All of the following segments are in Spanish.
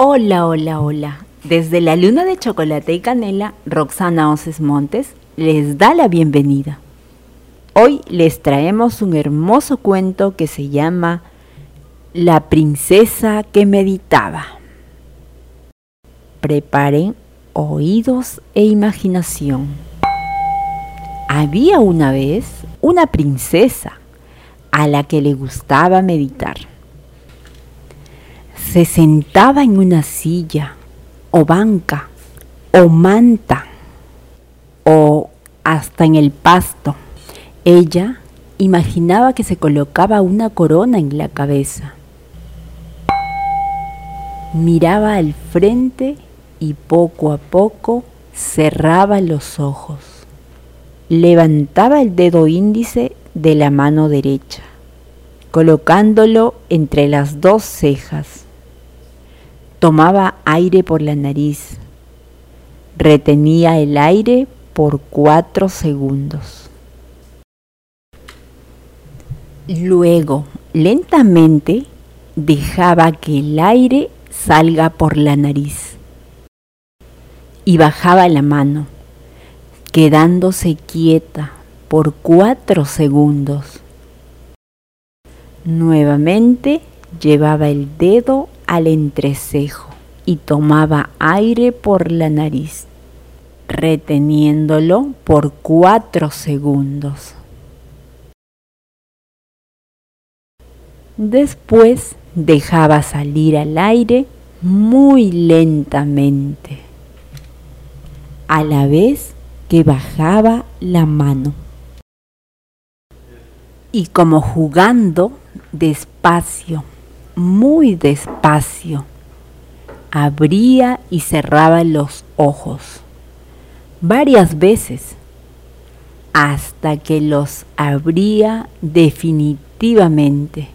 Hola, hola, hola. Desde la luna de chocolate y canela, Roxana Oces Montes les da la bienvenida. Hoy les traemos un hermoso cuento que se llama La princesa que meditaba. Preparen oídos e imaginación. Había una vez una princesa a la que le gustaba meditar se sentaba en una silla o banca o manta o hasta en el pasto. Ella imaginaba que se colocaba una corona en la cabeza. Miraba al frente y poco a poco cerraba los ojos. Levantaba el dedo índice de la mano derecha, colocándolo entre las dos cejas Tomaba aire por la nariz. Retenía el aire por cuatro segundos. Luego, lentamente, dejaba que el aire salga por la nariz. Y bajaba la mano, quedándose quieta por cuatro segundos. Nuevamente llevaba el dedo al entrecejo y tomaba aire por la nariz, reteniéndolo por cuatro segundos. Después dejaba salir al aire muy lentamente, a la vez que bajaba la mano. Y como jugando despacio muy despacio. Abría y cerraba los ojos varias veces hasta que los abría definitivamente.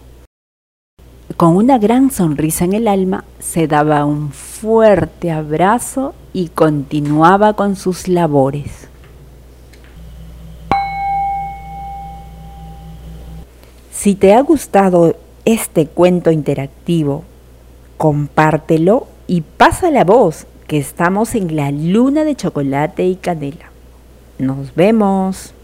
Con una gran sonrisa en el alma se daba un fuerte abrazo y continuaba con sus labores. Si te ha gustado este cuento interactivo, compártelo y pasa la voz que estamos en la luna de chocolate y canela. Nos vemos.